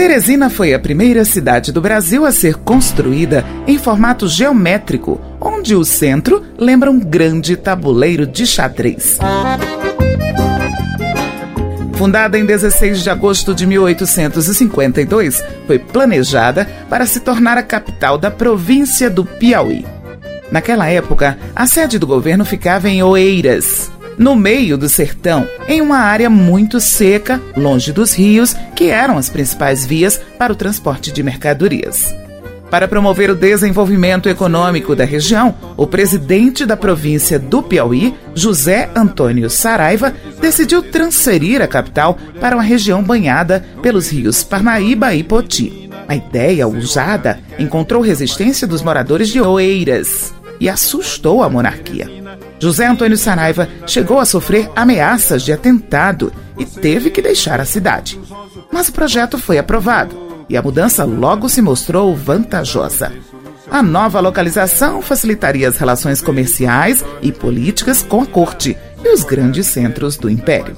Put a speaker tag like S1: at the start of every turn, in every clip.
S1: Teresina foi a primeira cidade do Brasil a ser construída em formato geométrico, onde o centro lembra um grande tabuleiro de xadrez. Fundada em 16 de agosto de 1852, foi planejada para se tornar a capital da província do Piauí. Naquela época, a sede do governo ficava em Oeiras, no meio do sertão, em uma área muito seca, longe dos rios, que eram as principais vias para o transporte de mercadorias. Para promover o desenvolvimento econômico da região, o presidente da província do Piauí, José Antônio Saraiva, decidiu transferir a capital para uma região banhada pelos rios Parnaíba e Poti. A ideia usada encontrou resistência dos moradores de Oeiras e assustou a monarquia. José Antônio Saraiva chegou a sofrer ameaças de atentado e teve que deixar a cidade. Mas o projeto foi aprovado e a mudança logo se mostrou vantajosa. A nova localização facilitaria as relações comerciais e políticas com a corte e os grandes centros do império.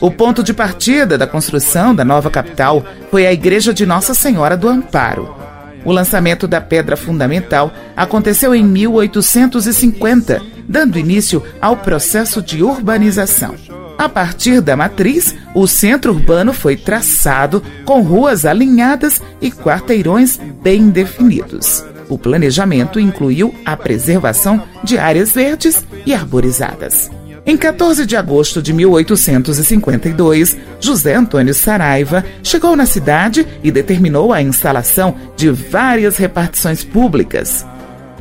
S1: O ponto de partida da construção da nova capital foi a Igreja de Nossa Senhora do Amparo. O lançamento da pedra fundamental aconteceu em 1850 dando início ao processo de urbanização. A partir da matriz, o centro urbano foi traçado com ruas alinhadas e quarteirões bem definidos. O planejamento incluiu a preservação de áreas verdes e arborizadas. Em 14 de agosto de 1852, José Antônio Saraiva chegou na cidade e determinou a instalação de várias repartições públicas.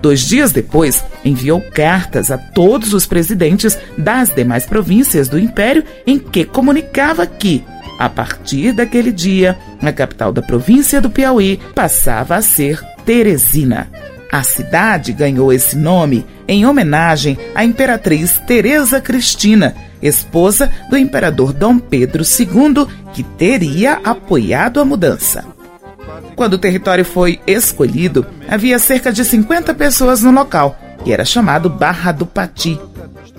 S1: Dois dias depois, enviou cartas a todos os presidentes das demais províncias do Império em que comunicava que, a partir daquele dia, a capital da província do Piauí passava a ser Teresina. A cidade ganhou esse nome em homenagem à imperatriz Teresa Cristina, esposa do imperador Dom Pedro II, que teria apoiado a mudança. Quando o território foi escolhido, havia cerca de 50 pessoas no local, que era chamado Barra do Pati.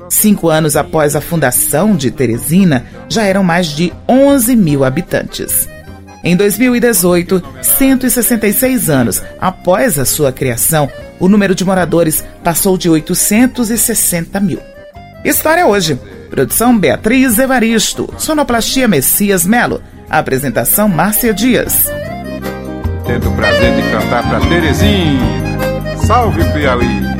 S1: Cinco anos após a fundação de Teresina, já eram mais de 11 mil habitantes. Em 2018, 166 anos após a sua criação, o número de moradores passou de 860 mil. História hoje. Produção Beatriz Evaristo. Sonoplastia Messias Melo. Apresentação Márcia Dias
S2: tendo o prazer de cantar para Terezinha. Salve Piauí!